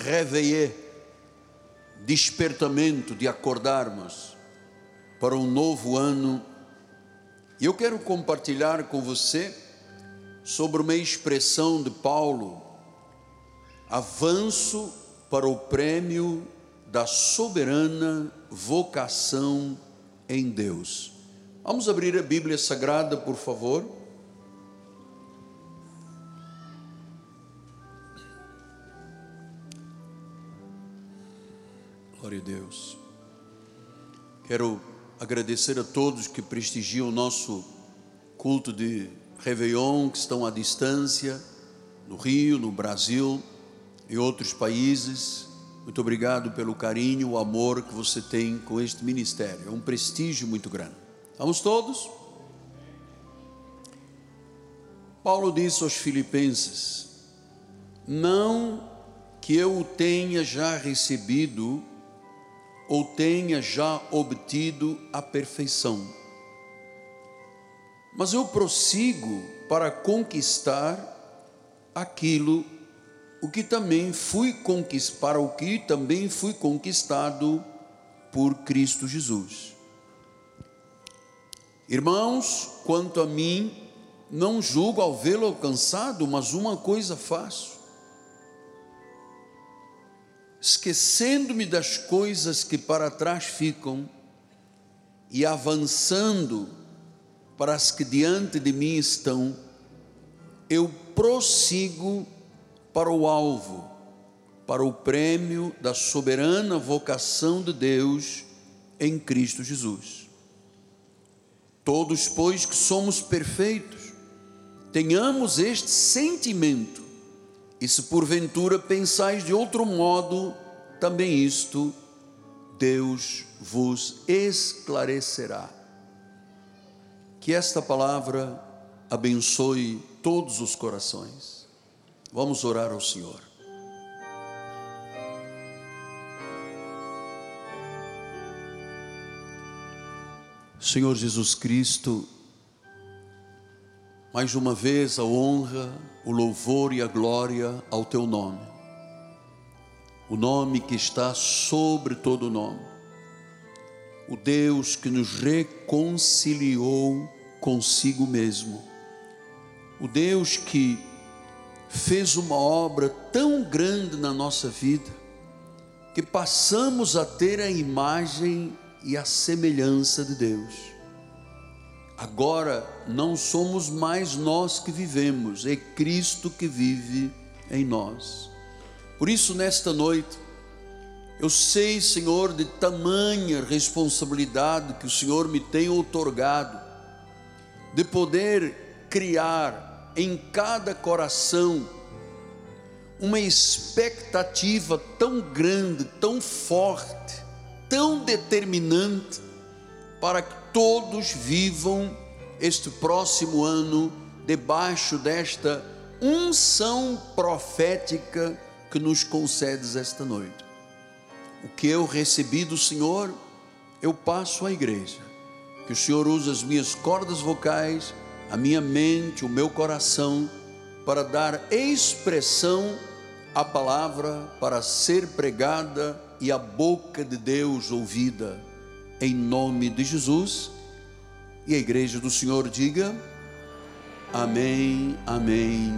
réveillé, despertamento de acordarmos para um novo ano. E eu quero compartilhar com você sobre uma expressão de Paulo, avanço para o prêmio da soberana vocação em Deus. Vamos abrir a Bíblia Sagrada, por favor. Glória a Deus. Quero agradecer a todos que prestigiam o nosso culto de Réveillon, que estão à distância, no Rio, no Brasil e outros países. Muito obrigado pelo carinho, o amor que você tem com este ministério. É um prestígio muito grande. Vamos todos? Paulo disse aos Filipenses: Não que eu o tenha já recebido ou tenha já obtido a perfeição, mas eu prossigo para conquistar aquilo o que também fui para o que também fui conquistado por Cristo Jesus. Irmãos, quanto a mim, não julgo ao vê-lo alcançado, mas uma coisa faço. Esquecendo-me das coisas que para trás ficam e avançando para as que diante de mim estão, eu prossigo para o alvo, para o prêmio da soberana vocação de Deus em Cristo Jesus. Todos, pois, que somos perfeitos, tenhamos este sentimento, e se porventura pensais de outro modo, também isto Deus vos esclarecerá. Que esta palavra abençoe todos os corações Vamos orar ao Senhor. Senhor Jesus Cristo, mais uma vez a honra, o louvor e a glória ao teu nome, o nome que está sobre todo nome, o Deus que nos reconciliou consigo mesmo, o Deus que fez uma obra tão grande na nossa vida, que passamos a ter a imagem e a semelhança de Deus. Agora não somos mais nós que vivemos, é Cristo que vive em nós. Por isso, nesta noite, eu sei, Senhor, de tamanha responsabilidade que o Senhor me tem otorgado, de poder criar em cada coração uma expectativa tão grande, tão forte, tão determinante, para que todos vivam este próximo ano debaixo desta unção profética que nos concedes esta noite. O que eu recebi do Senhor, eu passo à igreja. Que o Senhor use as minhas cordas vocais a minha mente, o meu coração, para dar expressão à palavra para ser pregada e a boca de Deus ouvida, em nome de Jesus. E a igreja do Senhor diga: Amém, Amém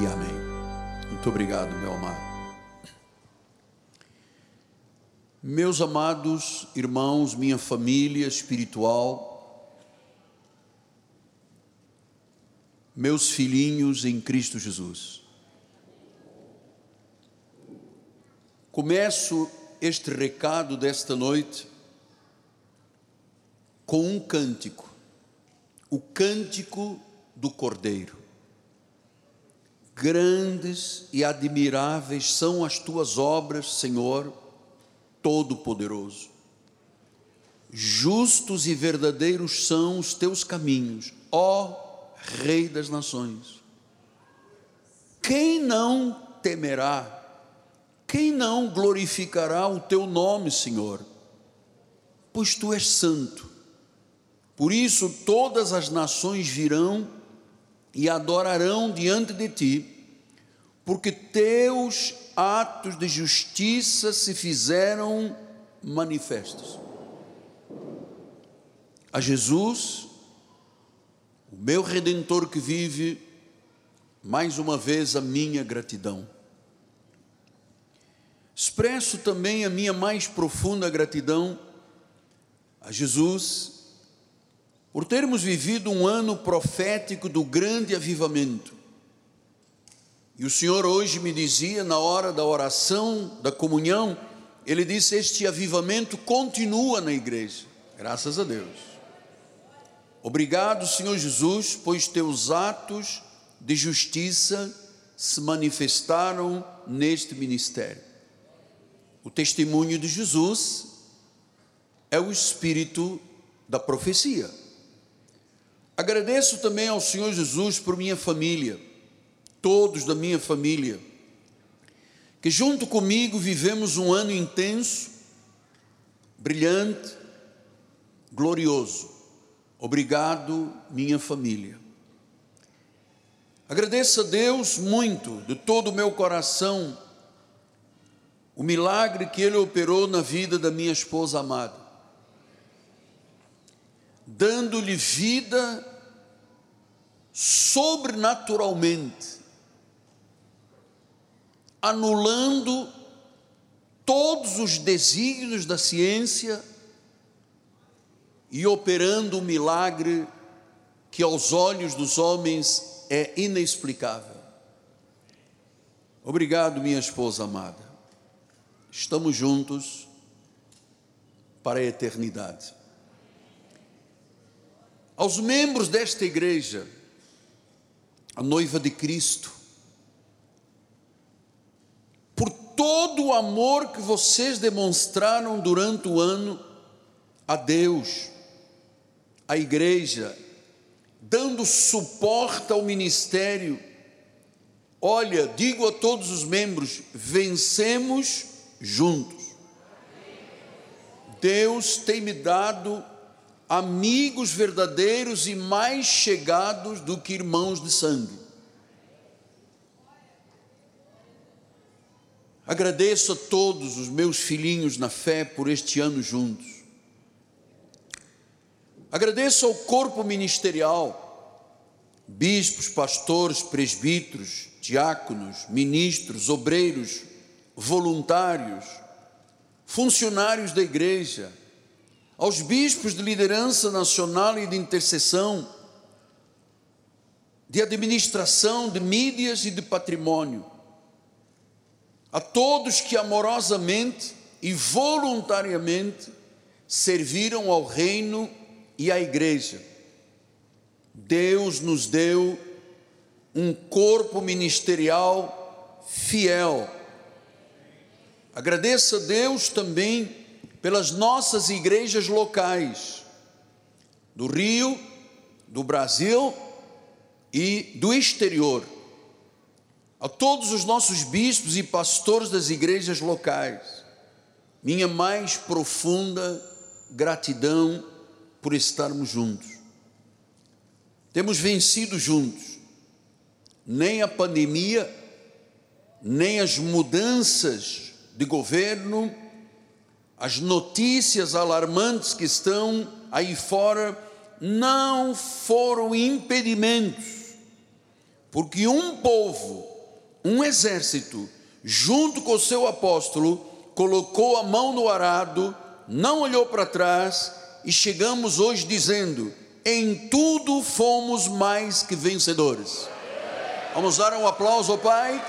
e Amém. Muito obrigado, meu amado. Meus amados irmãos, minha família espiritual, meus filhinhos em Cristo Jesus. Começo este recado desta noite com um cântico, o cântico do Cordeiro. Grandes e admiráveis são as tuas obras, Senhor Todo-Poderoso. Justos e verdadeiros são os teus caminhos, ó Rei das nações. Quem não temerá? Quem não glorificará o teu nome, Senhor? Pois tu és santo. Por isso todas as nações virão e adorarão diante de ti, porque teus atos de justiça se fizeram manifestos. A Jesus, o meu redentor que vive, mais uma vez a minha gratidão. Expresso também a minha mais profunda gratidão a Jesus por termos vivido um ano profético do grande avivamento. E o Senhor hoje me dizia, na hora da oração, da comunhão, Ele disse: Este avivamento continua na igreja, graças a Deus. Obrigado, Senhor Jesus, pois teus atos de justiça se manifestaram neste ministério. O testemunho de Jesus é o espírito da profecia. Agradeço também ao Senhor Jesus por minha família todos da minha família, que junto comigo vivemos um ano intenso, brilhante, glorioso. Obrigado, minha família. Agradeço a Deus muito, de todo o meu coração, o milagre que Ele operou na vida da minha esposa amada, dando-lhe vida sobrenaturalmente, anulando todos os desígnios da ciência e operando um milagre que aos olhos dos homens é inexplicável. Obrigado, minha esposa amada. Estamos juntos para a eternidade. Aos membros desta igreja, a noiva de Cristo, todo o amor que vocês demonstraram durante o ano a Deus, à igreja, dando suporte ao ministério. Olha, digo a todos os membros: vencemos juntos. Deus tem me dado amigos verdadeiros e mais chegados do que irmãos de sangue. Agradeço a todos os meus filhinhos na fé por este ano juntos. Agradeço ao corpo ministerial, bispos, pastores, presbíteros, diáconos, ministros, obreiros, voluntários, funcionários da igreja, aos bispos de liderança nacional e de intercessão, de administração, de mídias e de patrimônio a todos que amorosamente e voluntariamente serviram ao reino e à igreja. Deus nos deu um corpo ministerial fiel. Agradeça a Deus também pelas nossas igrejas locais, do Rio, do Brasil e do exterior a todos os nossos bispos e pastores das igrejas locais, minha mais profunda gratidão por estarmos juntos. Temos vencido juntos, nem a pandemia, nem as mudanças de governo, as notícias alarmantes que estão aí fora, não foram impedimentos, porque um povo um exército, junto com o seu apóstolo, colocou a mão no arado, não olhou para trás e chegamos hoje dizendo: em tudo fomos mais que vencedores. Vamos dar um aplauso ao Pai.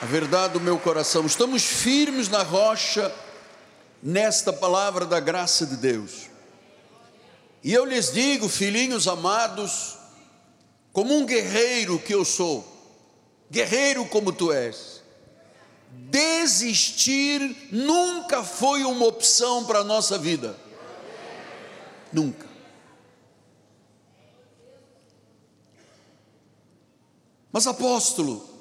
A verdade do meu coração, estamos firmes na rocha, nesta palavra da graça de Deus. E eu lhes digo, filhinhos amados, como um guerreiro que eu sou, guerreiro como tu és, desistir nunca foi uma opção para a nossa vida. Nunca. Mas apóstolo,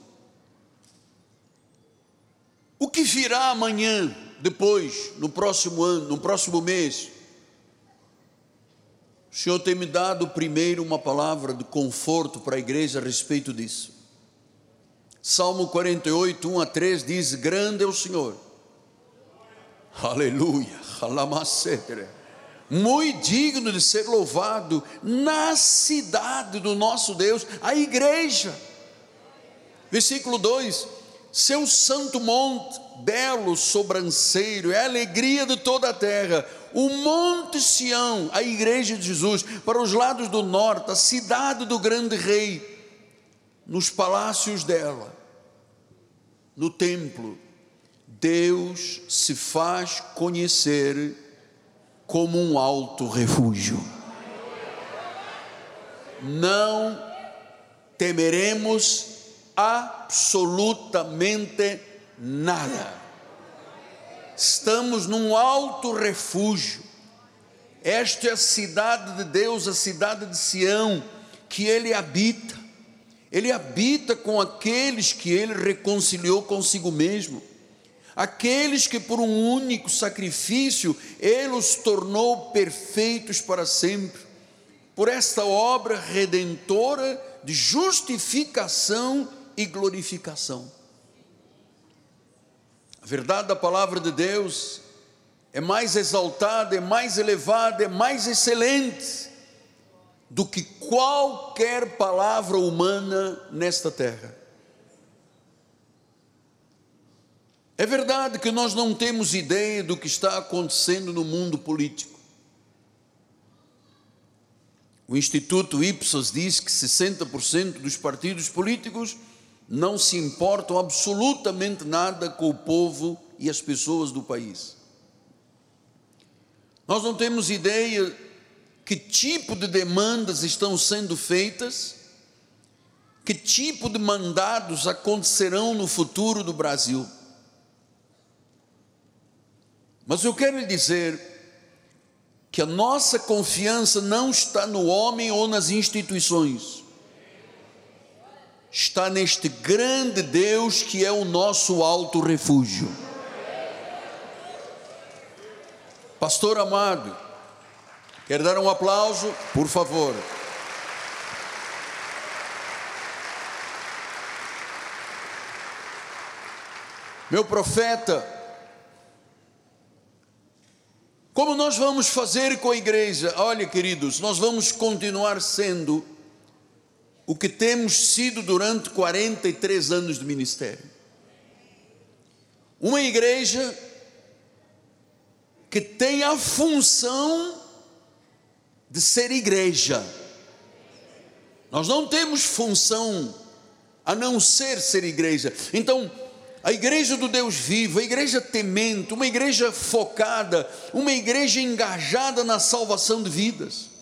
o que virá amanhã, depois, no próximo ano, no próximo mês? O Senhor tem me dado primeiro uma palavra de conforto para a igreja a respeito disso. Salmo 48, 1 a 3 diz: Grande é o Senhor. Aleluia. Muito digno de ser louvado na cidade do nosso Deus, a igreja. Versículo 2: Seu santo monte, belo sobranceiro, é a alegria de toda a terra o Monte Sião, a igreja de Jesus, para os lados do norte, a cidade do grande rei, nos palácios dela, no templo, Deus se faz conhecer como um alto refúgio. Não temeremos absolutamente nada estamos num alto refúgio. Esta é a cidade de Deus, a cidade de Sião, que ele habita. Ele habita com aqueles que ele reconciliou consigo mesmo. Aqueles que por um único sacrifício ele os tornou perfeitos para sempre. Por esta obra redentora de justificação e glorificação. A verdade da palavra de Deus é mais exaltada, é mais elevada, é mais excelente do que qualquer palavra humana nesta terra. É verdade que nós não temos ideia do que está acontecendo no mundo político. O Instituto Ipsos diz que 60% dos partidos políticos não se importam absolutamente nada com o povo e as pessoas do país. Nós não temos ideia que tipo de demandas estão sendo feitas, que tipo de mandados acontecerão no futuro do Brasil. Mas eu quero lhe dizer que a nossa confiança não está no homem ou nas instituições está neste grande Deus que é o nosso alto refúgio. Pastor amado, quer dar um aplauso, por favor. Meu profeta, como nós vamos fazer com a igreja? Olha, queridos, nós vamos continuar sendo o que temos sido durante 43 anos de ministério. Uma igreja que tem a função de ser igreja. Nós não temos função a não ser ser igreja. Então, a igreja do Deus vivo, a igreja temente, uma igreja focada, uma igreja engajada na salvação de vidas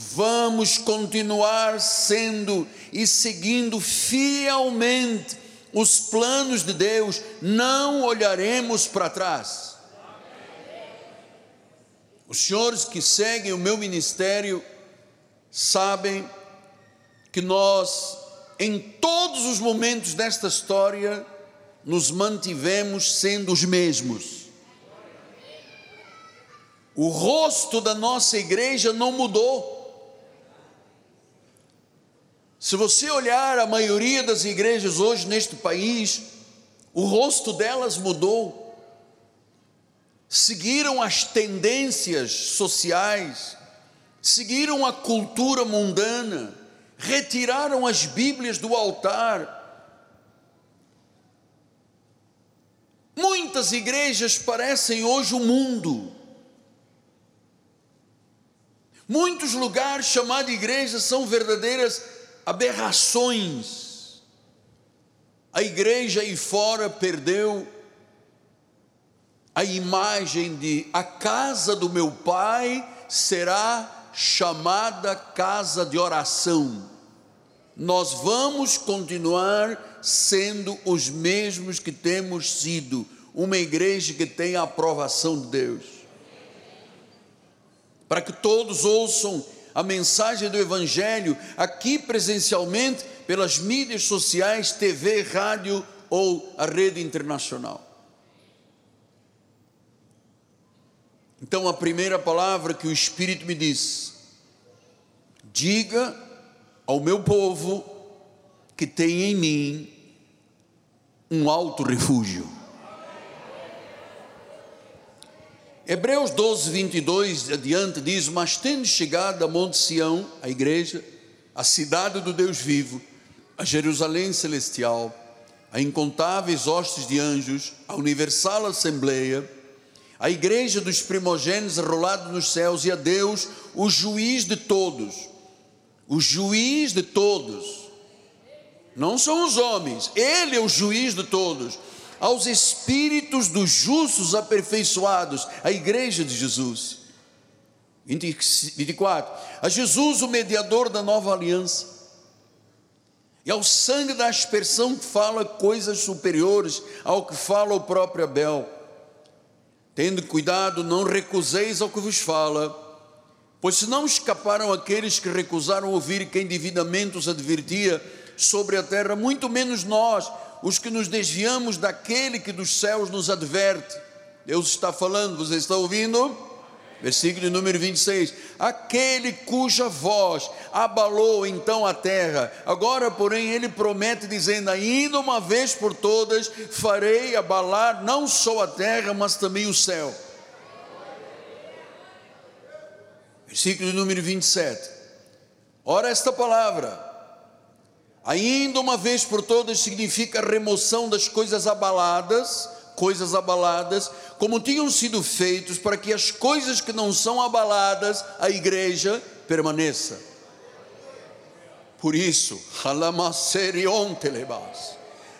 vamos continuar sendo e seguindo fielmente os planos de Deus, não olharemos para trás. Os senhores que seguem o meu ministério sabem que nós, em todos os momentos desta história, nos mantivemos sendo os mesmos. O rosto da nossa igreja não mudou. Se você olhar a maioria das igrejas hoje neste país, o rosto delas mudou. Seguiram as tendências sociais, seguiram a cultura mundana, retiraram as Bíblias do altar. Muitas igrejas parecem hoje o mundo. Muitos lugares chamados igrejas são verdadeiras aberrações. A igreja aí fora perdeu a imagem de a casa do meu pai será chamada casa de oração. Nós vamos continuar sendo os mesmos que temos sido, uma igreja que tem a aprovação de Deus. Para que todos ouçam a mensagem do Evangelho aqui presencialmente pelas mídias sociais, TV, rádio ou a rede internacional. Então, a primeira palavra que o Espírito me disse: diga ao meu povo que tem em mim um alto refúgio. Hebreus 12, 22 adiante diz: Mas tendo chegado a Monte Sião, a igreja, a cidade do Deus vivo, a Jerusalém celestial, a incontáveis hostes de anjos, a universal assembleia, a igreja dos primogênitos rolado nos céus e a Deus, o juiz de todos, o juiz de todos, não são os homens, ele é o juiz de todos, aos espíritos dos justos aperfeiçoados, a igreja de Jesus. 24. A Jesus, o mediador da nova aliança, e ao sangue da aspersão que fala coisas superiores ao que fala o próprio Abel. Tendo cuidado, não recuseis ao que vos fala, pois se não escaparam aqueles que recusaram ouvir quem devidamente os advertia sobre a terra, muito menos nós, os que nos desviamos daquele que dos céus nos adverte. Deus está falando, você está ouvindo? Versículo número 26. Aquele cuja voz abalou então a terra, agora, porém, ele promete, dizendo: Ainda uma vez por todas farei abalar não só a terra, mas também o céu. Versículo número 27. Ora, esta palavra, ainda uma vez por todas, significa remoção das coisas abaladas coisas abaladas, como tinham sido feitos para que as coisas que não são abaladas, a igreja permaneça. Por isso,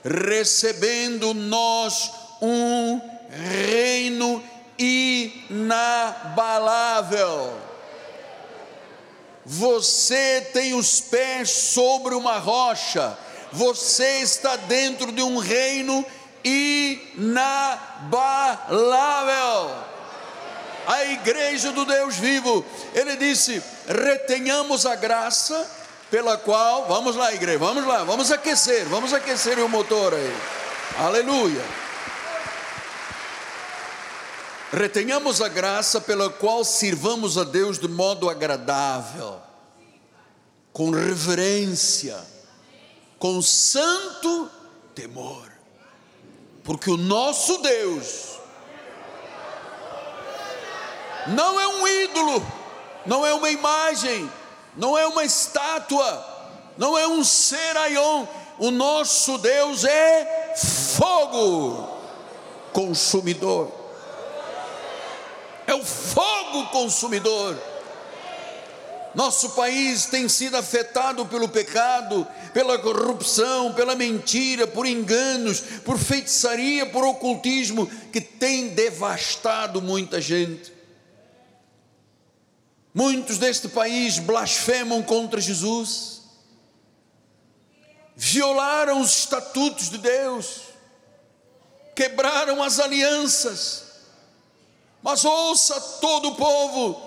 recebendo nós um reino inabalável. Você tem os pés sobre uma rocha, você está dentro de um reino inabalável. A igreja do Deus vivo, ele disse: retenhamos a graça pela qual, vamos lá, igreja, vamos lá, vamos aquecer, vamos aquecer o motor aí, aleluia. Retenhamos a graça pela qual sirvamos a Deus de modo agradável, com reverência, com santo temor porque o nosso Deus não é um ídolo, não é uma imagem, não é uma estátua, não é um seraion. O nosso Deus é fogo consumidor. É o fogo consumidor. Nosso país tem sido afetado pelo pecado, pela corrupção, pela mentira, por enganos, por feitiçaria, por ocultismo, que tem devastado muita gente. Muitos deste país blasfemam contra Jesus, violaram os estatutos de Deus, quebraram as alianças. Mas ouça todo o povo,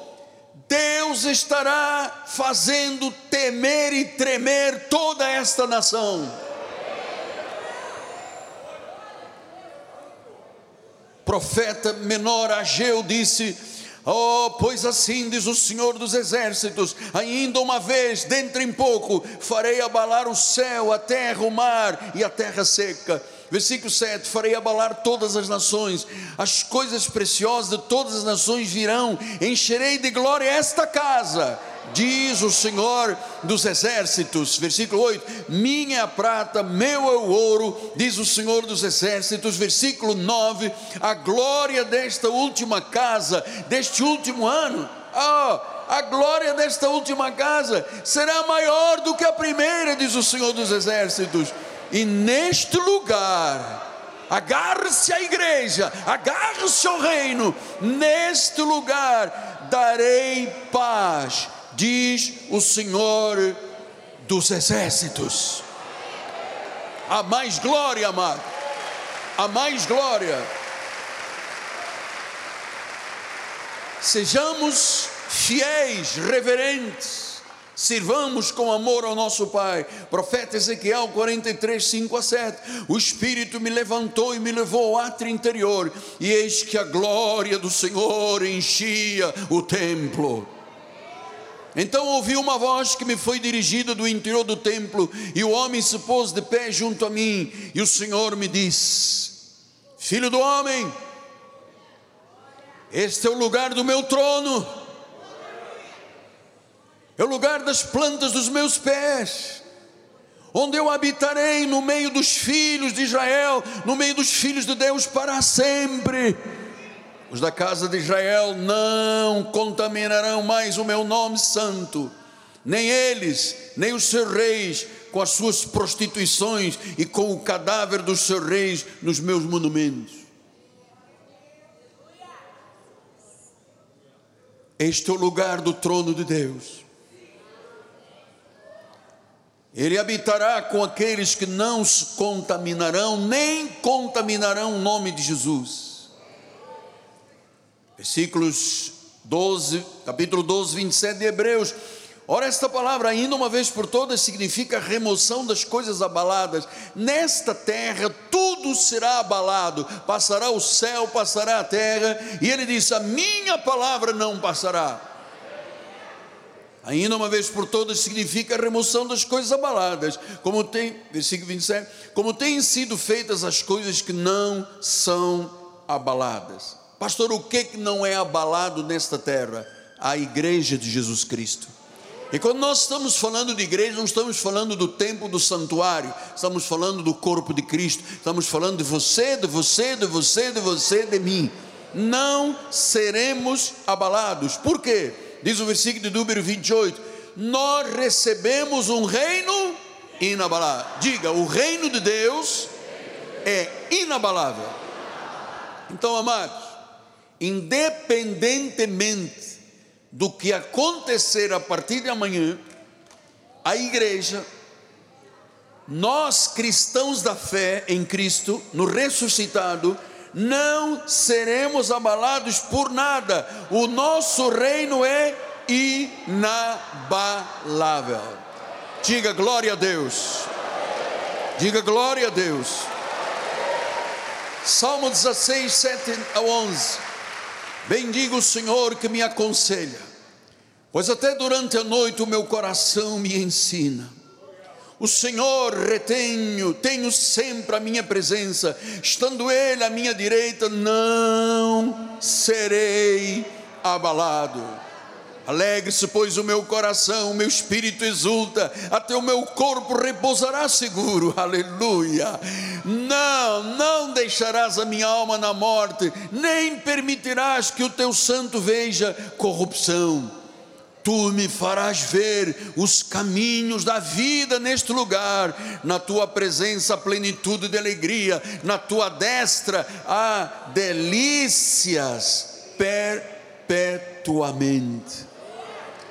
Deus estará fazendo temer e tremer toda esta nação. Profeta menor Ageu disse: Oh, pois assim diz o Senhor dos Exércitos: ainda uma vez, dentro em pouco, farei abalar o céu, a terra, o mar e a terra seca Versículo 7: Farei abalar todas as nações, as coisas preciosas de todas as nações virão, encherei de glória esta casa, diz o Senhor dos exércitos. Versículo 8: Minha é a prata, meu é o ouro, diz o Senhor dos exércitos. Versículo 9: A glória desta última casa, deste último ano, oh, a glória desta última casa será maior do que a primeira, diz o Senhor dos exércitos e neste lugar, agarre-se à igreja, agarre-se ao reino, neste lugar darei paz, diz o Senhor dos exércitos. Há mais glória, amado, há mais glória. Sejamos fiéis, reverentes, Sirvamos com amor ao nosso Pai. Profeta Ezequiel 43, 5 a 7. O Espírito me levantou e me levou ao átrio interior, e eis que a glória do Senhor enchia o templo. Então ouvi uma voz que me foi dirigida do interior do templo, e o homem se pôs de pé junto a mim, e o Senhor me disse: Filho do homem, este é o lugar do meu trono é o lugar das plantas dos meus pés, onde eu habitarei no meio dos filhos de Israel, no meio dos filhos de Deus para sempre. Os da casa de Israel não contaminarão mais o meu nome santo, nem eles, nem os seus reis, com as suas prostituições e com o cadáver dos seus reis nos meus monumentos. Este é o lugar do trono de Deus. Ele habitará com aqueles que não se contaminarão, nem contaminarão o nome de Jesus. Versículos 12, capítulo 12, 27 de Hebreus. Ora, esta palavra, ainda uma vez por todas, significa remoção das coisas abaladas. Nesta terra tudo será abalado, passará o céu, passará a terra, e ele diz: A minha palavra não passará. Ainda uma vez por todas significa a remoção das coisas abaladas, como tem, versículo 27, como têm sido feitas as coisas que não são abaladas. Pastor, o que que não é abalado nesta terra? A igreja de Jesus Cristo. E quando nós estamos falando de igreja, não estamos falando do templo do santuário, estamos falando do corpo de Cristo, estamos falando de você, de você, de você, de você, de mim. Não seremos abalados. Por quê? Diz o versículo de número 28, nós recebemos um reino inabalável. Diga, o reino de Deus é inabalável. Então, amados, independentemente do que acontecer a partir de amanhã, a igreja, nós cristãos da fé em Cristo, no ressuscitado, não seremos abalados por nada, o nosso reino é inabalável. Diga glória a Deus, diga glória a Deus. Salmo 16, 7 a 11. Bendigo o Senhor que me aconselha, pois até durante a noite o meu coração me ensina o Senhor retenho, tenho sempre a minha presença, estando Ele à minha direita, não serei abalado. Alegre-se, pois, o meu coração, o meu espírito exulta, até o meu corpo repousará seguro, aleluia. Não, não deixarás a minha alma na morte, nem permitirás que o teu santo veja corrupção Tu me farás ver os caminhos da vida neste lugar, na tua presença, plenitude de alegria, na tua destra há delícias perpetuamente.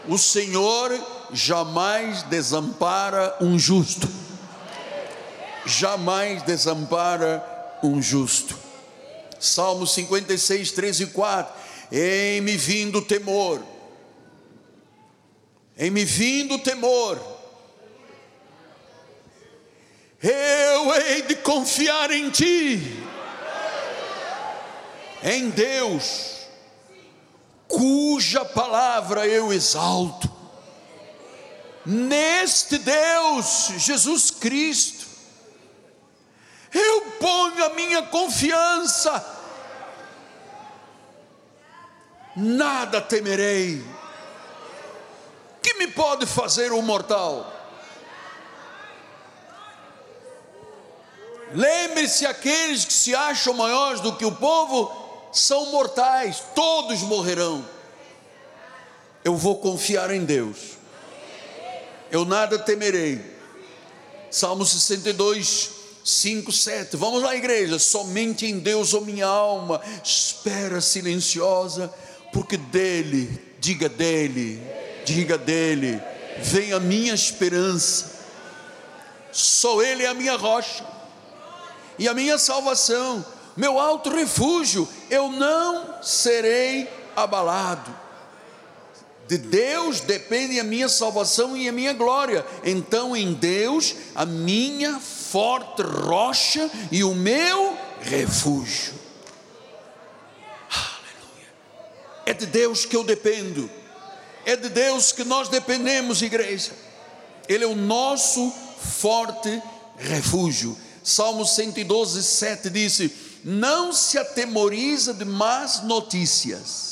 O Senhor jamais desampara um justo, jamais desampara um justo. Salmo 56, 3 e 4: Em me vindo temor em me vindo temor, eu hei de confiar em Ti, em Deus, cuja palavra eu exalto, neste Deus, Jesus Cristo, eu ponho a minha confiança, nada temerei que me pode fazer um mortal? Lembre-se: aqueles que se acham maiores do que o povo são mortais, todos morrerão. Eu vou confiar em Deus, eu nada temerei. Salmo 62, 5, 7. Vamos lá, igreja. Somente em Deus, oh minha alma, espera silenciosa, porque dele, diga dele diga dele: vem a minha esperança, só Ele é a minha rocha e a minha salvação, meu alto refúgio, eu não serei abalado. De Deus depende a minha salvação e a minha glória. Então, em Deus, a minha forte rocha e o meu refúgio. Aleluia. É de Deus que eu dependo. É de Deus que nós dependemos, igreja. Ele é o nosso forte refúgio. Salmo 112, 7 disse: Não se atemoriza de más notícias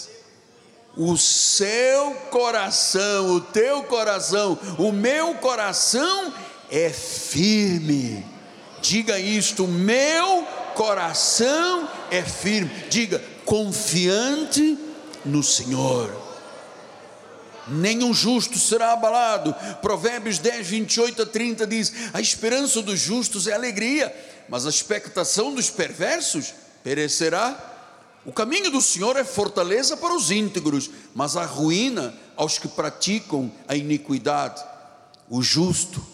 o seu coração, o teu coração, o meu coração é firme. Diga isto: meu coração é firme. Diga, confiante no Senhor. Nenhum justo será abalado. Provérbios 10, 28 a 30 diz: A esperança dos justos é alegria, mas a expectação dos perversos perecerá. O caminho do Senhor é fortaleza para os íntegros, mas a ruína aos que praticam a iniquidade. O justo,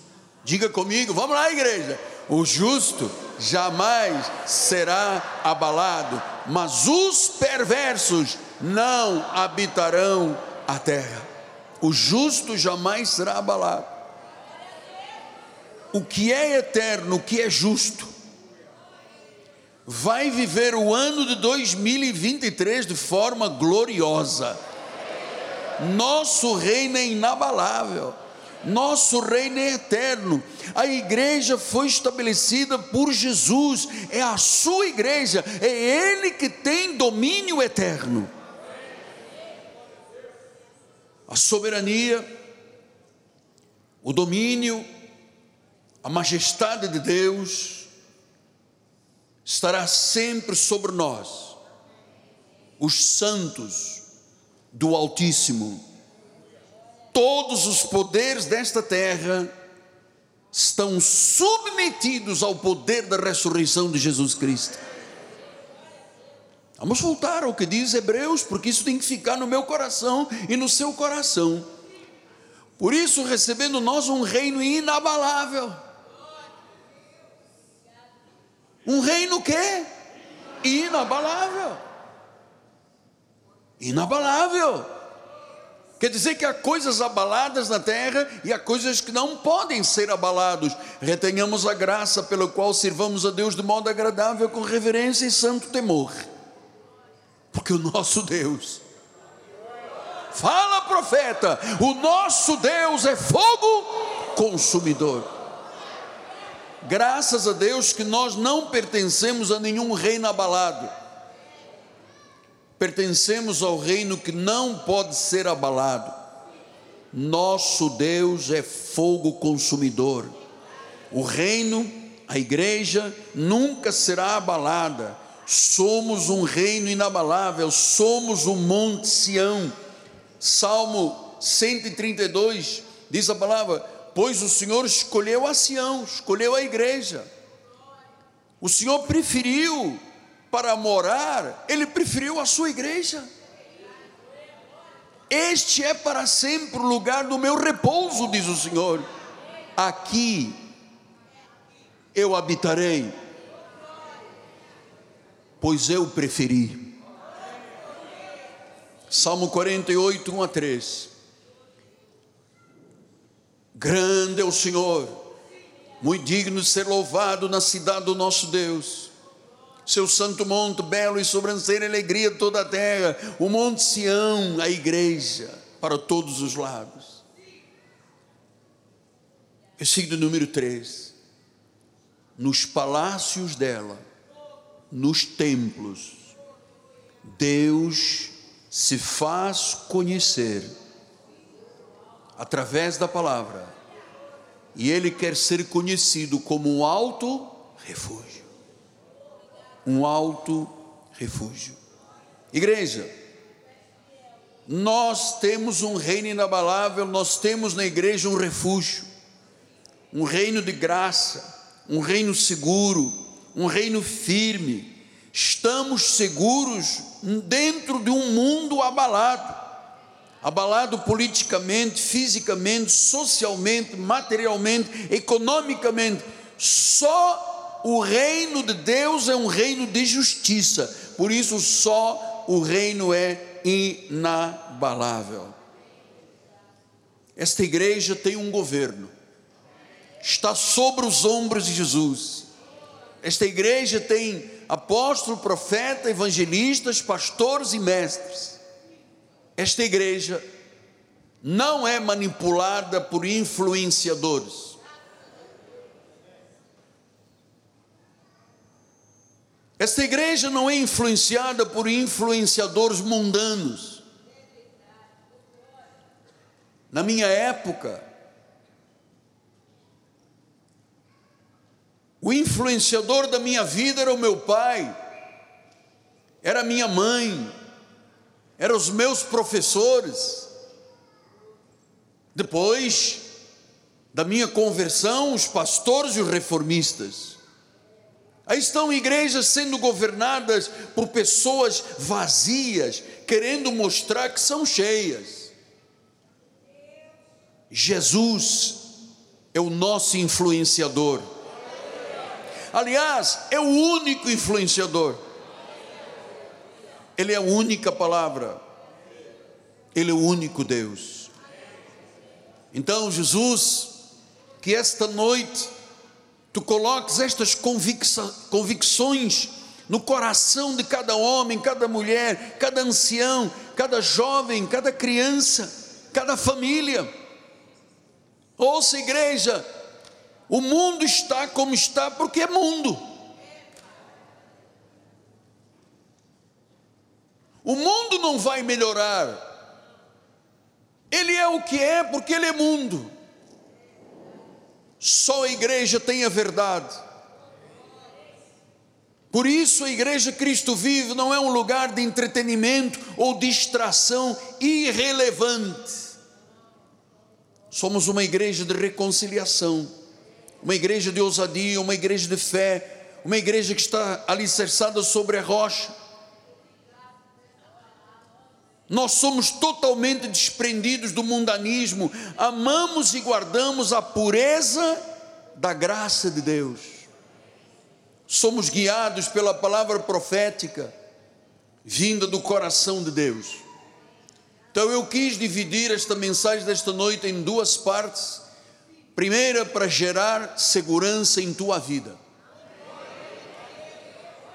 diga comigo, vamos lá, igreja. O justo jamais será abalado, mas os perversos não habitarão a terra. O justo jamais será abalado. O que é eterno, o que é justo, vai viver o ano de 2023 de forma gloriosa. Nosso reino é inabalável, nosso reino é eterno. A igreja foi estabelecida por Jesus, é a sua igreja, é Ele que tem domínio eterno. A soberania, o domínio, a majestade de Deus, estará sempre sobre nós, os santos do Altíssimo. Todos os poderes desta terra estão submetidos ao poder da ressurreição de Jesus Cristo. Vamos voltar ao que diz Hebreus, porque isso tem que ficar no meu coração e no seu coração. Por isso, recebendo nós um reino inabalável um reino que? Inabalável. Inabalável. Quer dizer que há coisas abaladas na terra e há coisas que não podem ser abalados. Retenhamos a graça pela qual sirvamos a Deus de modo agradável, com reverência e santo temor. Porque o nosso Deus, fala profeta, o nosso Deus é fogo consumidor. Graças a Deus que nós não pertencemos a nenhum reino abalado. Pertencemos ao reino que não pode ser abalado. Nosso Deus é fogo consumidor. O reino, a igreja, nunca será abalada. Somos um reino inabalável, somos o Monte Sião. Salmo 132 diz a palavra: pois o Senhor escolheu a Sião, escolheu a igreja. O Senhor preferiu para morar, ele preferiu a sua igreja. Este é para sempre o lugar do meu repouso, diz o Senhor. Aqui eu habitarei, pois eu preferi. Salmo 48, 1 a 3. Grande é o Senhor, muito digno de ser louvado na cidade do nosso Deus. Seu santo monte, belo e sobranceira alegria toda a terra, o monte Sião, a igreja, para todos os lados. Versículo número 3. Nos palácios dela, nos templos, Deus se faz conhecer através da palavra, e ele quer ser conhecido como um alto refúgio. Um alto refúgio. Igreja, nós temos um reino inabalável, nós temos na igreja um refúgio, um reino de graça, um reino seguro, um reino firme. Estamos seguros dentro de um mundo abalado abalado politicamente, fisicamente, socialmente, materialmente, economicamente. Só o reino de Deus é um reino de justiça, por isso só o reino é inabalável. Esta igreja tem um governo, está sobre os ombros de Jesus. Esta igreja tem apóstolo, profeta, evangelistas, pastores e mestres. Esta igreja não é manipulada por influenciadores. Esta igreja não é influenciada por influenciadores mundanos. Na minha época, o influenciador da minha vida era o meu pai, era a minha mãe, eram os meus professores. Depois da minha conversão, os pastores e os reformistas. Aí estão igrejas sendo governadas por pessoas vazias, querendo mostrar que são cheias. Jesus é o nosso influenciador. Aliás, é o único influenciador. Ele é a única palavra. Ele é o único Deus. Então, Jesus, que esta noite tu coloques estas convicções no coração de cada homem, cada mulher, cada ancião, cada jovem, cada criança, cada família Ouça, igreja, o mundo está como está porque é mundo. O mundo não vai melhorar. Ele é o que é porque ele é mundo. Só a igreja tem a verdade. Por isso a igreja Cristo Vive não é um lugar de entretenimento ou distração irrelevante. Somos uma igreja de reconciliação, uma igreja de ousadia, uma igreja de fé, uma igreja que está alicerçada sobre a rocha. Nós somos totalmente desprendidos do mundanismo, amamos e guardamos a pureza da graça de Deus. Somos guiados pela palavra profética vinda do coração de Deus. Então eu quis dividir esta mensagem desta noite em duas partes. Primeira, para gerar segurança em tua vida.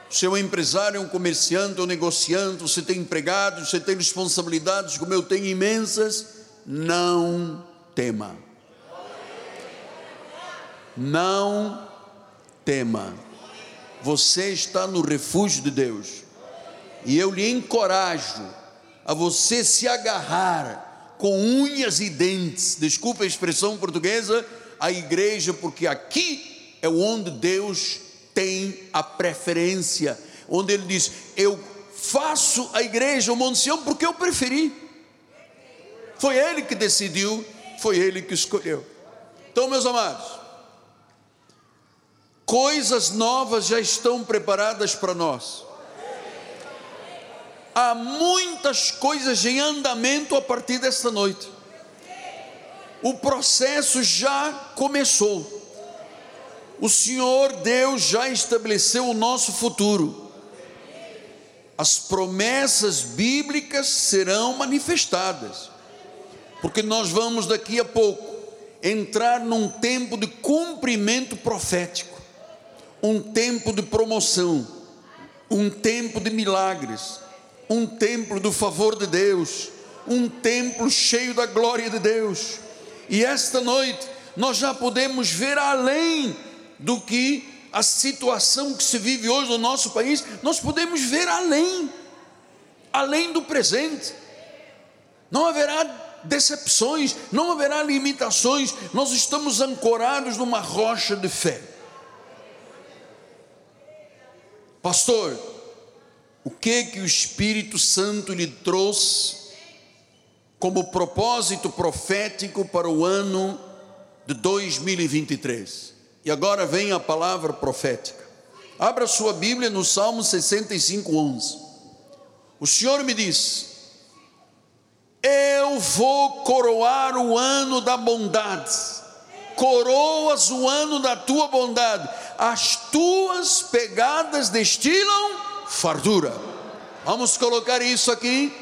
Você é um empresário, um comerciante, um negociante, você tem empregados, você tem responsabilidades, como eu tenho imensas, não tema. Não tema. Você está no refúgio de Deus. E eu lhe encorajo a você se agarrar com unhas e dentes, desculpa a expressão portuguesa, a igreja, porque aqui é onde Deus tem a preferência, onde Ele diz: Eu faço a igreja, o Monte Sião, porque eu preferi. Foi Ele que decidiu, foi Ele que escolheu. Então, meus amados, coisas novas já estão preparadas para nós há muitas coisas em andamento a partir desta noite. O processo já começou. O Senhor Deus já estabeleceu o nosso futuro. As promessas bíblicas serão manifestadas, porque nós vamos daqui a pouco entrar num tempo de cumprimento profético, um tempo de promoção, um tempo de milagres um templo do favor de Deus, um templo cheio da glória de Deus. E esta noite nós já podemos ver além do que a situação que se vive hoje no nosso país, nós podemos ver além, além do presente. Não haverá decepções, não haverá limitações, nós estamos ancorados numa rocha de fé. Pastor, o que que o Espírito Santo lhe trouxe como propósito profético para o ano de 2023. E agora vem a palavra profética. Abra sua Bíblia no Salmo 65, 11. O Senhor me diz: Eu vou coroar o ano da bondade, coroas o ano da tua bondade, as tuas pegadas destilam fartura. Vamos colocar isso aqui.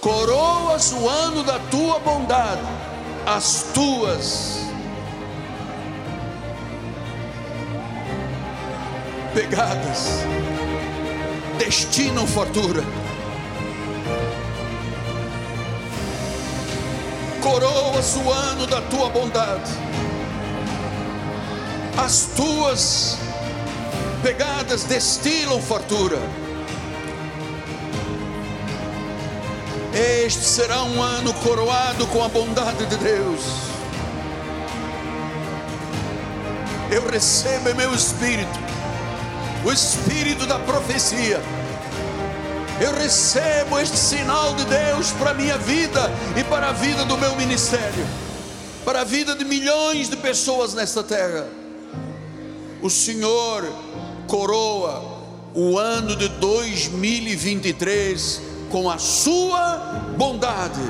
Coroas o ano da tua bondade, as tuas pegadas destinam fartura. Coroas o ano da tua bondade, as tuas pegadas destilam fartura. Este será um ano coroado com a bondade de Deus. Eu recebo em meu espírito o espírito da profecia. Eu recebo este sinal de Deus para a minha vida e para a vida do meu ministério, para a vida de milhões de pessoas nesta terra. O Senhor coroa o ano de 2023 com a sua bondade.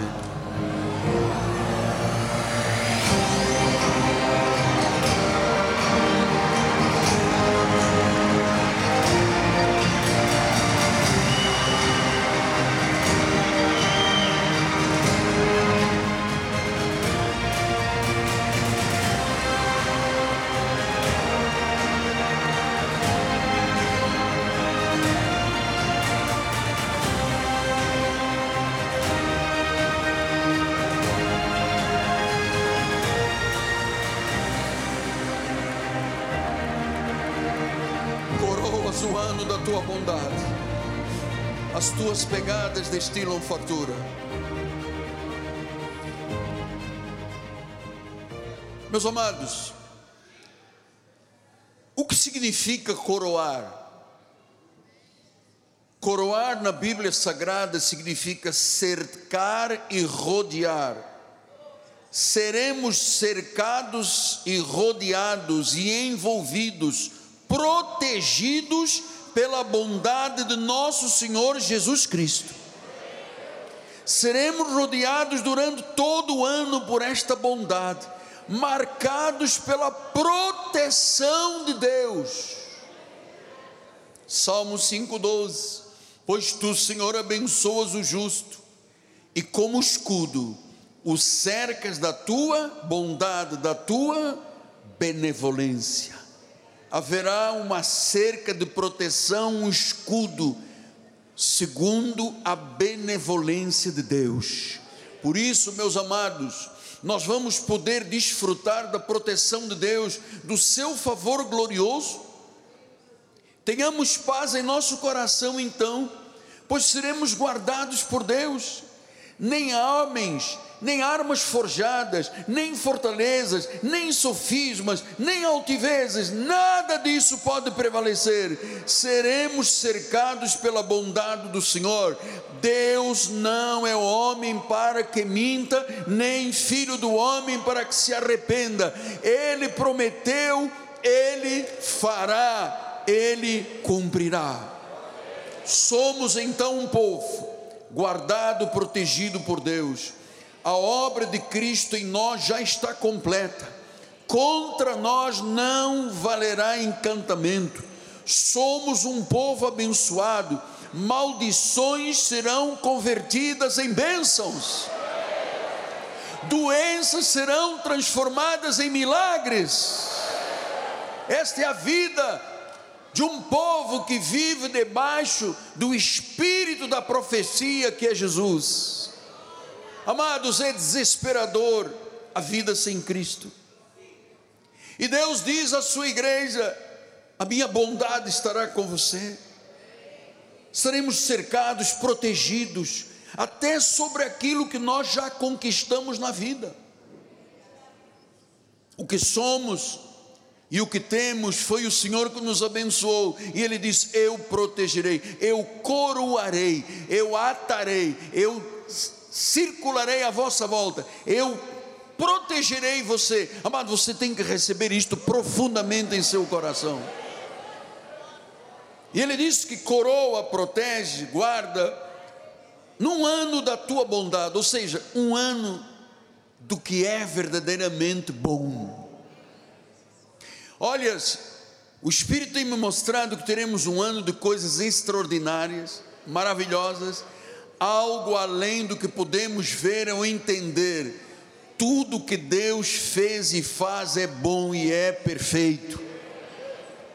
Pegadas destilam fartura. Meus amados, o que significa coroar? Coroar na Bíblia Sagrada significa cercar e rodear. Seremos cercados e rodeados e envolvidos, protegidos pela bondade de nosso Senhor Jesus Cristo. Seremos rodeados durante todo o ano por esta bondade, marcados pela proteção de Deus. Salmo 5,12: Pois tu, Senhor, abençoas o justo, e como escudo o cercas da tua bondade, da tua benevolência haverá uma cerca de proteção, um escudo, segundo a benevolência de Deus. Por isso, meus amados, nós vamos poder desfrutar da proteção de Deus, do seu favor glorioso. Tenhamos paz em nosso coração, então, pois seremos guardados por Deus. Nem homens nem armas forjadas, nem fortalezas, nem sofismas, nem altivezes, nada disso pode prevalecer. Seremos cercados pela bondade do Senhor. Deus não é homem para que minta, nem filho do homem para que se arrependa. Ele prometeu, ele fará, ele cumprirá. Somos então um povo guardado, protegido por Deus a obra de Cristo em nós já está completa. Contra nós não valerá encantamento. Somos um povo abençoado. Maldições serão convertidas em bênçãos. Doenças serão transformadas em milagres. Esta é a vida de um povo que vive debaixo do espírito da profecia que é Jesus. Amados, é desesperador a vida sem Cristo. E Deus diz à sua igreja: a minha bondade estará com você. Estaremos cercados, protegidos, até sobre aquilo que nós já conquistamos na vida. O que somos e o que temos foi o Senhor que nos abençoou, e Ele diz: Eu protegerei, eu coroarei, eu atarei, eu circularei à vossa volta, eu protegerei você. Amado, você tem que receber isto profundamente em seu coração. E ele diz que coroa, protege, guarda, num ano da tua bondade, ou seja, um ano do que é verdadeiramente bom. Olha, o Espírito tem me mostrado que teremos um ano de coisas extraordinárias, maravilhosas, algo além do que podemos ver ou entender. tudo que Deus fez e faz é bom e é perfeito.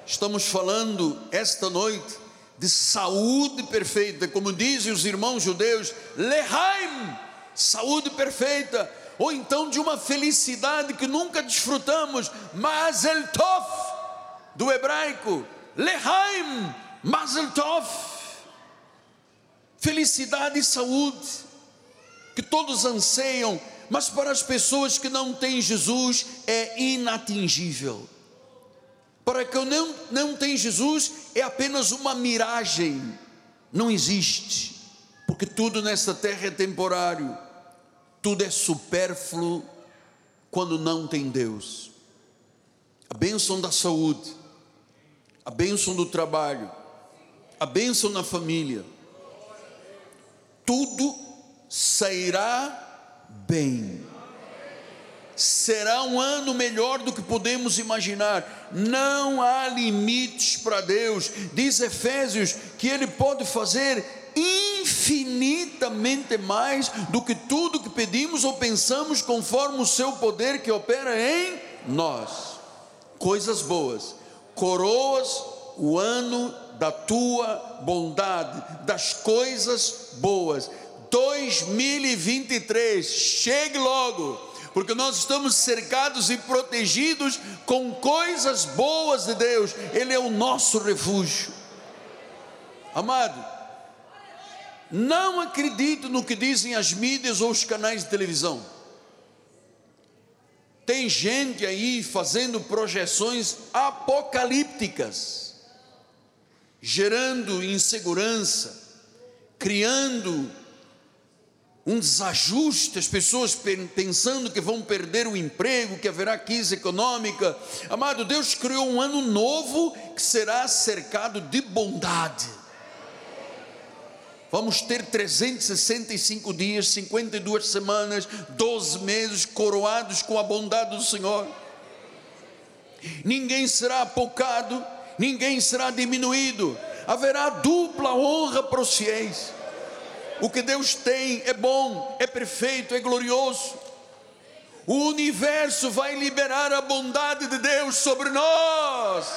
Estamos falando esta noite de saúde perfeita, como dizem os irmãos judeus, lehaim, saúde perfeita, ou então de uma felicidade que nunca desfrutamos, mazel tov, do hebraico, lehaim, mazel tov, felicidade e saúde, que todos anseiam, mas para as pessoas que não têm Jesus é inatingível. Para quem não, não tem Jesus é apenas uma miragem, não existe, porque tudo nesta terra é temporário, tudo é supérfluo quando não tem Deus. A bênção da saúde, a bênção do trabalho, a bênção na família, tudo sairá bem. Será um ano melhor do que podemos imaginar. Não há limites para Deus. Diz Efésios que Ele pode fazer infinitamente mais do que tudo que pedimos ou pensamos, conforme o seu poder que opera em nós. Coisas boas, coroas o ano da tua bondade, das coisas boas. 2023, chegue logo, porque nós estamos cercados e protegidos com coisas boas de Deus, Ele é o nosso refúgio. Amado, não acredito no que dizem as mídias ou os canais de televisão. Tem gente aí fazendo projeções apocalípticas, gerando insegurança, criando um desajuste, as pessoas pensando que vão perder o emprego, que haverá crise econômica. Amado, Deus criou um ano novo que será cercado de bondade. Vamos ter 365 dias, 52 semanas, 12 meses coroados com a bondade do Senhor. Ninguém será apocado, ninguém será diminuído. Haverá dupla honra para os fiéis. O que Deus tem é bom, é perfeito, é glorioso. O universo vai liberar a bondade de Deus sobre nós.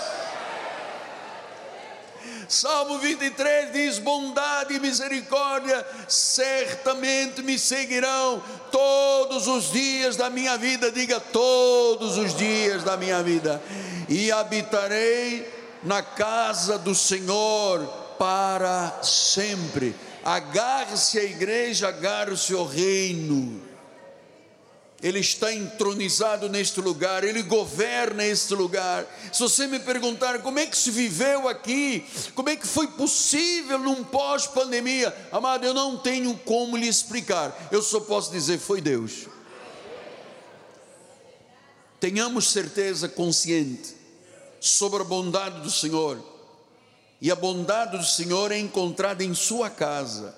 Salmo 23 diz: Bondade e misericórdia certamente me seguirão todos os dias da minha vida. Diga todos os dias da minha vida, e habitarei na casa do Senhor para sempre agarre-se à igreja, agarre-se ao reino. Ele está entronizado neste lugar, ele governa este lugar. Se você me perguntar como é que se viveu aqui, como é que foi possível num pós-pandemia, amado, eu não tenho como lhe explicar, eu só posso dizer: foi Deus. Tenhamos certeza consciente sobre a bondade do Senhor e a bondade do Senhor é encontrada em sua casa.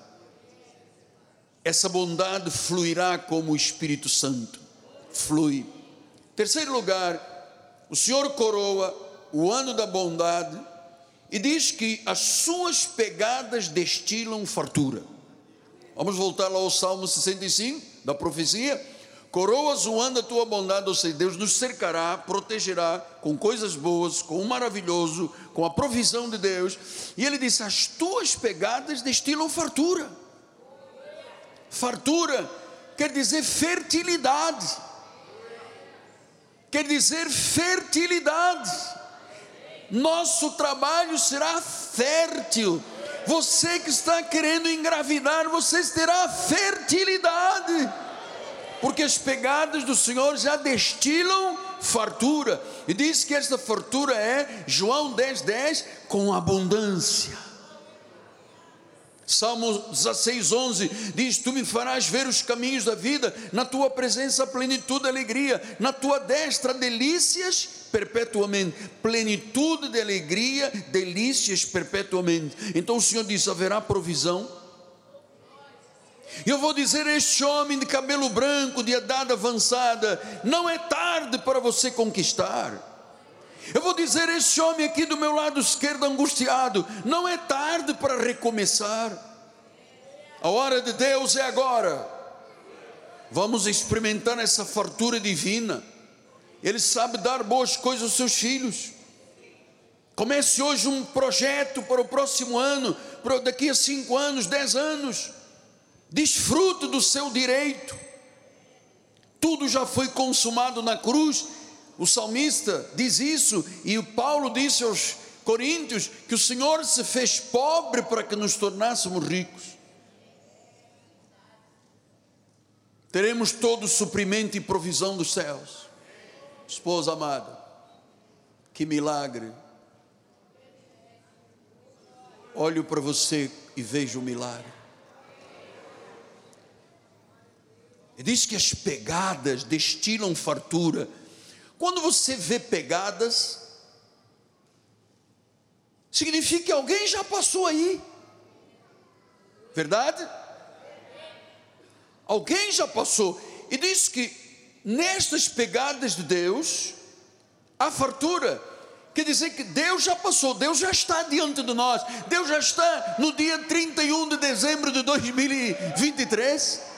Essa bondade fluirá como o Espírito Santo flui. Terceiro lugar, o Senhor coroa o ano da bondade e diz que as suas pegadas destilam fartura. Vamos voltar lá ao Salmo 65 da profecia. Coroas o ano da tua bondade, ou seja, Deus nos cercará, protegerá com coisas boas, com o maravilhoso, com a provisão de Deus. E ele disse: As tuas pegadas destilam fartura. Fartura quer dizer fertilidade. Quer dizer fertilidade. Nosso trabalho será fértil. Você que está querendo engravidar, você terá fertilidade porque as pegadas do Senhor já destilam fartura, e diz que esta fartura é, João 10,10, 10, com abundância. Salmo 16, 11 diz: Tu me farás ver os caminhos da vida, na tua presença plenitude, alegria, na tua destra delícias perpetuamente, plenitude de alegria, delícias perpetuamente. Então o Senhor diz: haverá provisão eu vou dizer a este homem de cabelo branco, de idade avançada: não é tarde para você conquistar. Eu vou dizer a este homem aqui do meu lado esquerdo, angustiado: não é tarde para recomeçar. A hora de Deus é agora. Vamos experimentar essa fartura divina. Ele sabe dar boas coisas aos seus filhos. Comece hoje um projeto para o próximo ano, para daqui a cinco anos, dez anos. Desfrute do seu direito. Tudo já foi consumado na cruz. O salmista diz isso, e o Paulo disse aos Coríntios que o Senhor se fez pobre para que nos tornássemos ricos. teremos todo o suprimento e provisão dos céus. Esposa amada, que milagre. Olho para você e vejo o milagre. E diz que as pegadas destilam fartura. Quando você vê pegadas, significa que alguém já passou aí. Verdade? Alguém já passou. E diz que nestas pegadas de Deus, há fartura. Quer dizer que Deus já passou, Deus já está diante de nós. Deus já está no dia 31 de dezembro de 2023.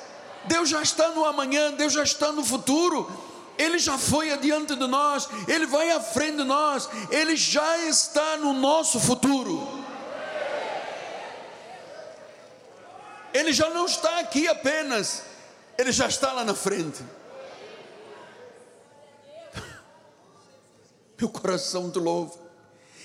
Deus já está no amanhã, Deus já está no futuro. Ele já foi adiante de nós, Ele vai à frente de nós, Ele já está no nosso futuro. Ele já não está aqui apenas, ele já está lá na frente. Meu coração te louva.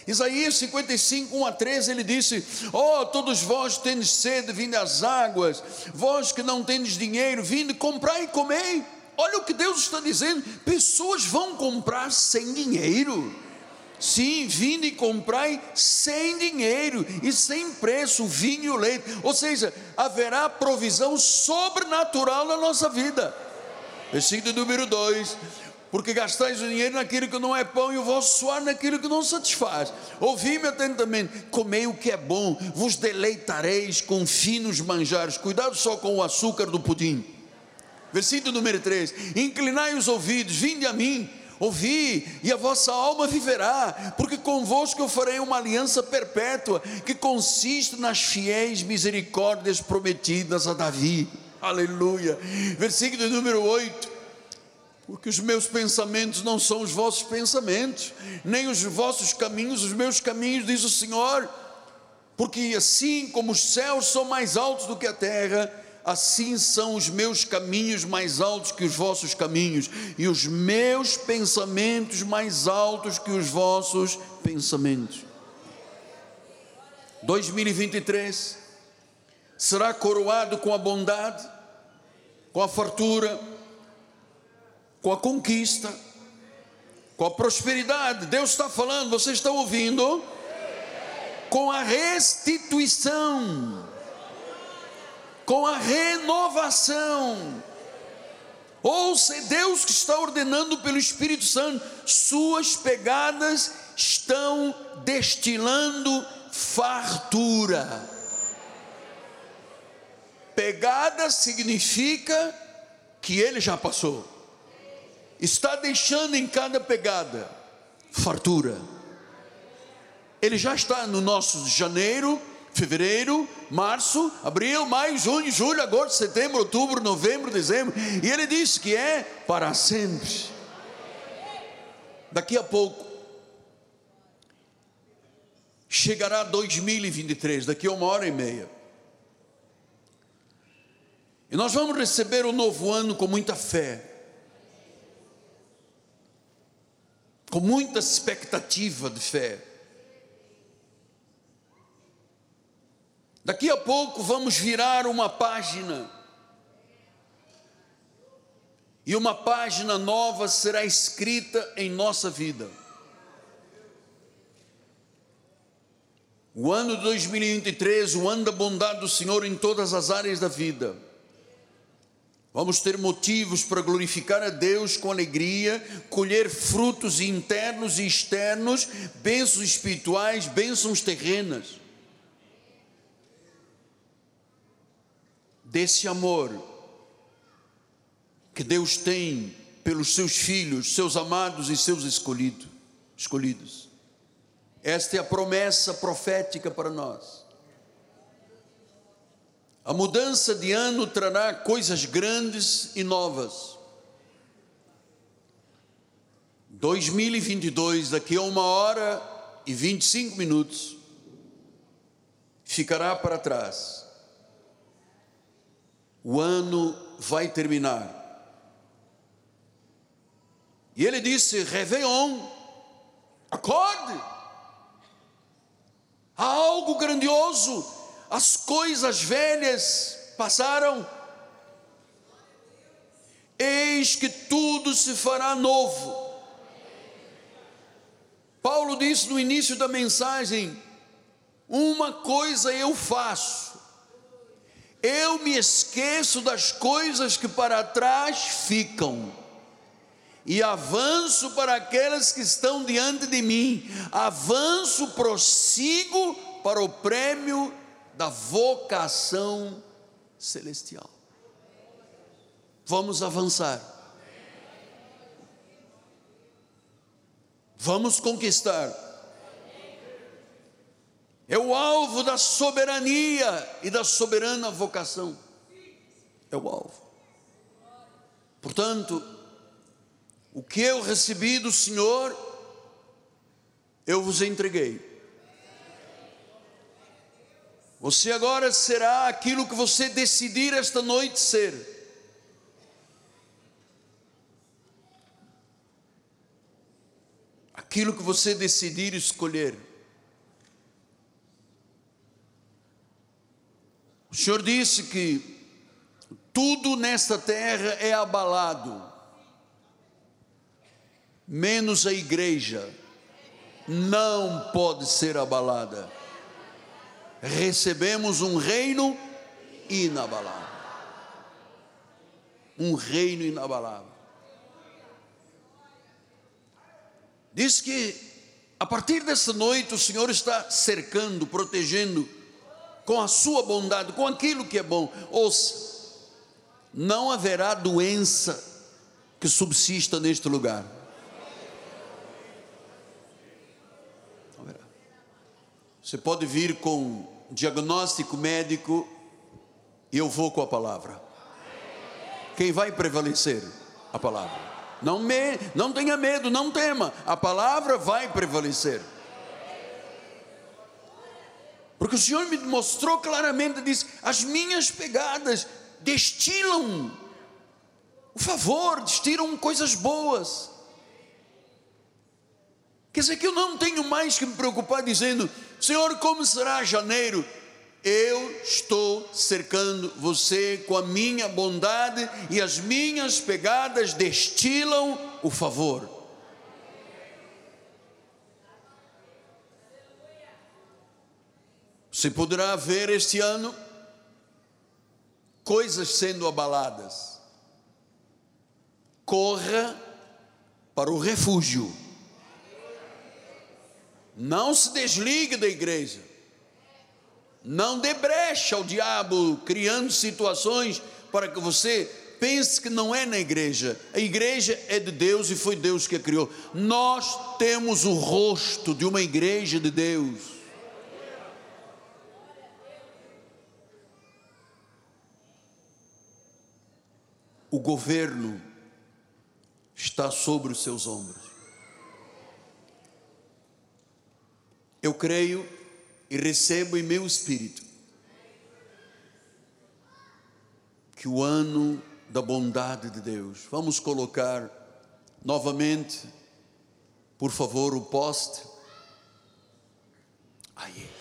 Isaías 55, 1 a 13, ele disse: oh, todos vós tendes sede, vinde às águas, vós que não tendes dinheiro, vinde comprar e comei. Olha o que Deus está dizendo: pessoas vão comprar sem dinheiro. Sim, vinde e comprai sem dinheiro e sem preço vinho e o leite. Ou seja, haverá provisão sobrenatural na nossa vida. Versículo número 2: Porque gastais o dinheiro naquilo que não é pão e o vosso suor naquilo que não satisfaz. Ouvi-me atentamente, comei o que é bom, vos deleitareis com finos manjares. Cuidado só com o açúcar do pudim. Versículo número 3: Inclinai os ouvidos, vinde a mim ouvi, e a vossa alma viverá, porque convosco eu farei uma aliança perpétua, que consiste nas fiéis misericórdias prometidas a Davi. Aleluia. Versículo número 8 porque os meus pensamentos não são os vossos pensamentos, nem os vossos caminhos, os meus caminhos, diz o Senhor, porque assim como os céus são mais altos do que a terra, assim são os meus caminhos mais altos que os vossos caminhos, e os meus pensamentos mais altos que os vossos pensamentos. 2023 será coroado com a bondade, com a fartura, com a conquista, com a prosperidade. Deus está falando, você está ouvindo? Com a restituição com a renovação. Ouça, é Deus que está ordenando pelo Espírito Santo, suas pegadas estão destilando fartura. Pegada significa que ele já passou, está deixando em cada pegada fartura. Ele já está no nosso janeiro, fevereiro, março, abril, maio, junho, julho, agosto, setembro, outubro, novembro, dezembro. E ele diz que é para sempre. Daqui a pouco chegará 2023, daqui a uma hora e meia. E nós vamos receber o novo ano com muita fé. Com muita expectativa de fé. Daqui a pouco vamos virar uma página. E uma página nova será escrita em nossa vida. O ano de 2023, o ano da bondade do Senhor em todas as áreas da vida. Vamos ter motivos para glorificar a Deus com alegria, colher frutos internos e externos, bênçãos espirituais, bênçãos terrenas. desse amor que Deus tem pelos seus filhos, seus amados e seus escolhidos, escolhidos. Esta é a promessa profética para nós. A mudança de ano trará coisas grandes e novas. 2022, daqui a uma hora e 25 minutos, ficará para trás. O ano vai terminar. E ele disse: Réveillon, acorde. Há algo grandioso, as coisas velhas passaram, eis que tudo se fará novo. Paulo disse no início da mensagem: Uma coisa eu faço, eu me esqueço das coisas que para trás ficam e avanço para aquelas que estão diante de mim, avanço, prossigo para o prêmio da vocação celestial. Vamos avançar. Vamos conquistar. É o alvo da soberania e da soberana vocação. É o alvo. Portanto, o que eu recebi do Senhor, eu vos entreguei. Você agora será aquilo que você decidir esta noite ser. Aquilo que você decidir escolher. O Senhor disse que tudo nesta terra é abalado menos a igreja, não pode ser abalada. Recebemos um reino inabalável. Um reino inabalável. Diz que a partir dessa noite o Senhor está cercando, protegendo com a sua bondade, com aquilo que é bom. Ouça, não haverá doença que subsista neste lugar. Você pode vir com diagnóstico médico e eu vou com a palavra. Quem vai prevalecer? A palavra. Não, me, não tenha medo, não tema, a palavra vai prevalecer. Porque o Senhor me mostrou claramente, disse: as minhas pegadas destilam o favor, destilam coisas boas. Quer dizer que eu não tenho mais que me preocupar dizendo, Senhor, como será janeiro? Eu estou cercando você com a minha bondade e as minhas pegadas destilam o favor. Você poderá ver este ano coisas sendo abaladas. Corra para o refúgio não se desligue da igreja. Não dê brecha ao diabo criando situações para que você pense que não é na igreja. A igreja é de Deus e foi Deus que a criou. Nós temos o rosto de uma igreja de Deus. O governo está sobre os seus ombros. Eu creio e recebo em meu espírito que o ano da bondade de Deus, vamos colocar novamente, por favor, o poste. Aí.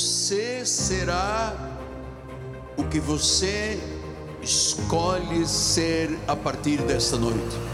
Você será o que você escolhe ser a partir desta noite.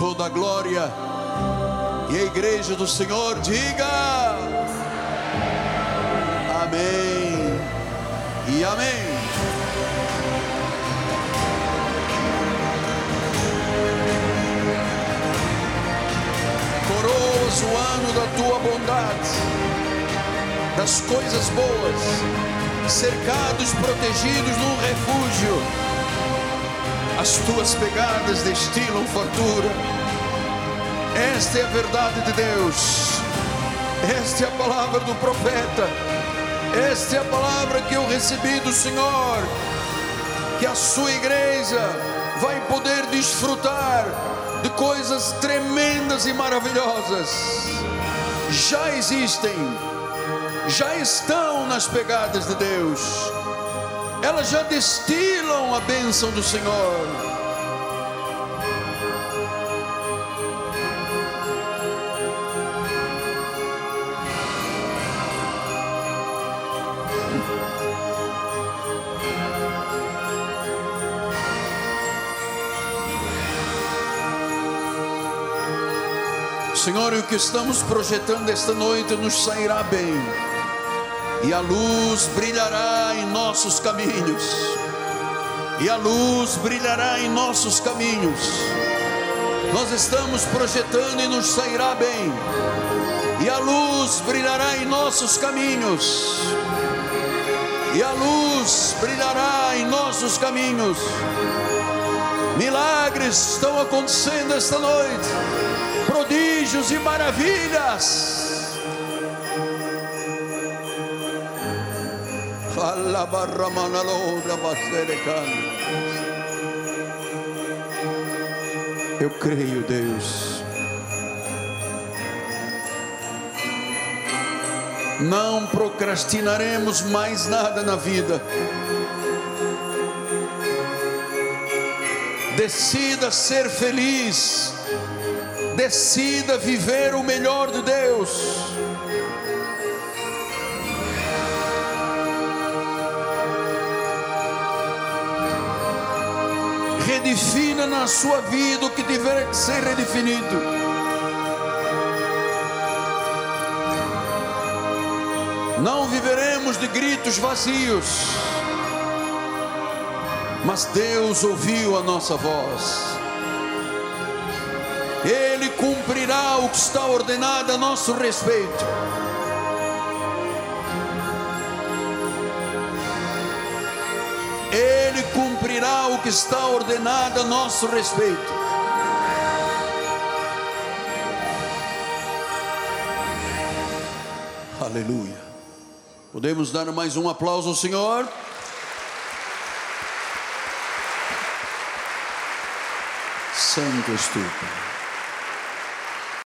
Toda a glória. E a igreja do Senhor diga: Amém e Amém. Coroas o ano da tua bondade, das coisas boas, cercados, protegidos num refúgio as tuas pegadas destilam fartura. Esta é a verdade de Deus, esta é a palavra do profeta, esta é a palavra que eu recebi do Senhor, que a sua igreja vai poder desfrutar de coisas tremendas e maravilhosas. Já existem, já estão nas pegadas de Deus elas já destilam a bênção do Senhor. Senhor, o que estamos projetando esta noite nos sairá bem e a luz brilhará em nossos caminhos, e a luz brilhará em nossos caminhos. Nós estamos projetando e nos sairá bem, e a luz brilhará em nossos caminhos, e a luz brilhará em nossos caminhos. Milagres estão acontecendo esta noite, prodígios e maravilhas Eu creio, Deus. Não procrastinaremos mais nada na vida. Decida ser feliz. Decida viver o melhor de Deus. Redefina na sua vida o que tiver que ser redefinido. Não viveremos de gritos vazios, mas Deus ouviu a nossa voz. Ele cumprirá o que está ordenado a nosso respeito. Ele cumprirá o que está ordenado a nosso respeito. Aleluia. Podemos dar mais um aplauso ao Senhor? Santo Pai.